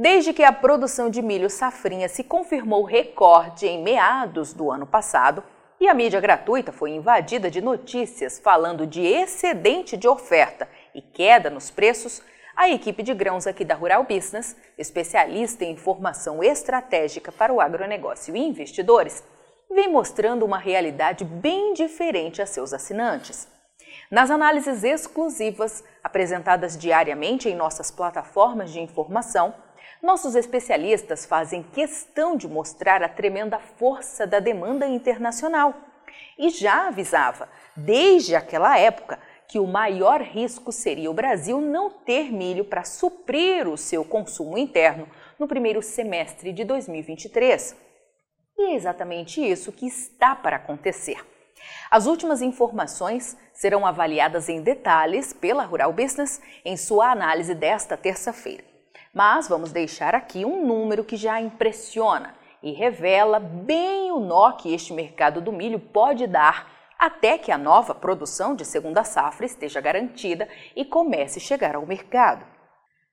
Desde que a produção de milho safrinha se confirmou recorde em meados do ano passado e a mídia gratuita foi invadida de notícias falando de excedente de oferta e queda nos preços, a equipe de grãos aqui da Rural Business, especialista em informação estratégica para o agronegócio e investidores, vem mostrando uma realidade bem diferente a seus assinantes. Nas análises exclusivas, apresentadas diariamente em nossas plataformas de informação, nossos especialistas fazem questão de mostrar a tremenda força da demanda internacional e já avisava, desde aquela época, que o maior risco seria o Brasil não ter milho para suprir o seu consumo interno no primeiro semestre de 2023. E é exatamente isso que está para acontecer. As últimas informações serão avaliadas em detalhes pela Rural Business em sua análise desta terça-feira. Mas vamos deixar aqui um número que já impressiona e revela bem o nó que este mercado do milho pode dar até que a nova produção de segunda safra esteja garantida e comece a chegar ao mercado.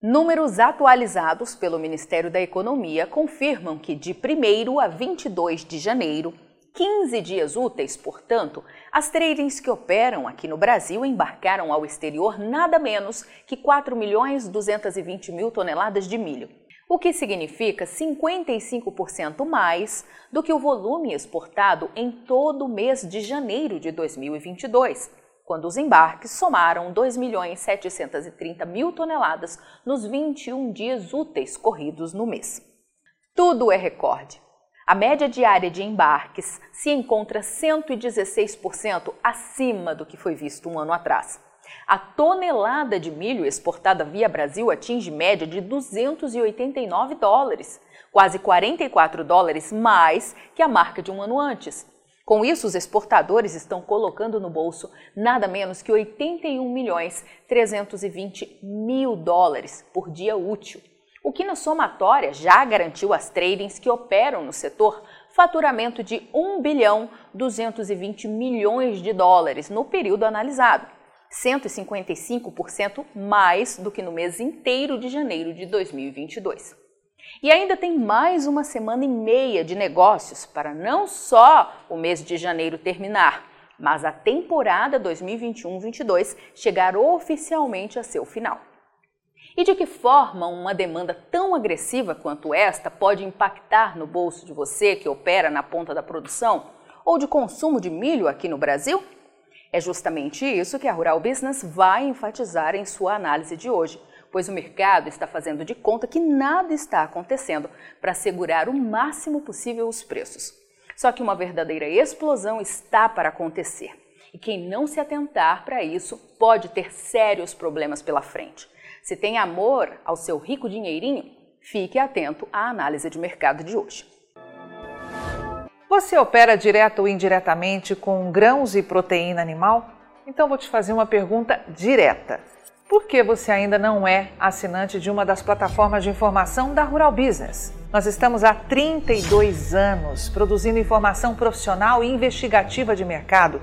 Números atualizados pelo Ministério da Economia confirmam que de 1 a 22 de janeiro, 15 dias úteis, portanto, as tradings que operam aqui no Brasil embarcaram ao exterior nada menos que 4 milhões 220 mil toneladas de milho, o que significa 55% mais do que o volume exportado em todo o mês de janeiro de 2022, quando os embarques somaram 2 milhões 730 mil toneladas nos 21 dias úteis corridos no mês. Tudo é recorde. A média diária de embarques se encontra 116% acima do que foi visto um ano atrás. A tonelada de milho exportada via Brasil atinge média de 289 dólares, quase 44 dólares mais que a marca de um ano antes. Com isso, os exportadores estão colocando no bolso nada menos que 81 milhões 320 mil dólares por dia útil o que na somatória já garantiu às tradings que operam no setor faturamento de 1 bilhão 220 milhões de dólares no período analisado, 155% mais do que no mês inteiro de janeiro de 2022. E ainda tem mais uma semana e meia de negócios para não só o mês de janeiro terminar, mas a temporada 2021-22 chegar oficialmente a seu final. E de que forma uma demanda tão agressiva quanto esta pode impactar no bolso de você que opera na ponta da produção ou de consumo de milho aqui no Brasil? É justamente isso que a Rural Business vai enfatizar em sua análise de hoje, pois o mercado está fazendo de conta que nada está acontecendo para segurar o máximo possível os preços. Só que uma verdadeira explosão está para acontecer. E quem não se atentar para isso pode ter sérios problemas pela frente. Se tem amor ao seu rico dinheirinho, fique atento à análise de mercado de hoje. Você opera direto ou indiretamente com grãos e proteína animal? Então vou te fazer uma pergunta direta. Por que você ainda não é assinante de uma das plataformas de informação da Rural Business? Nós estamos há 32 anos produzindo informação profissional e investigativa de mercado,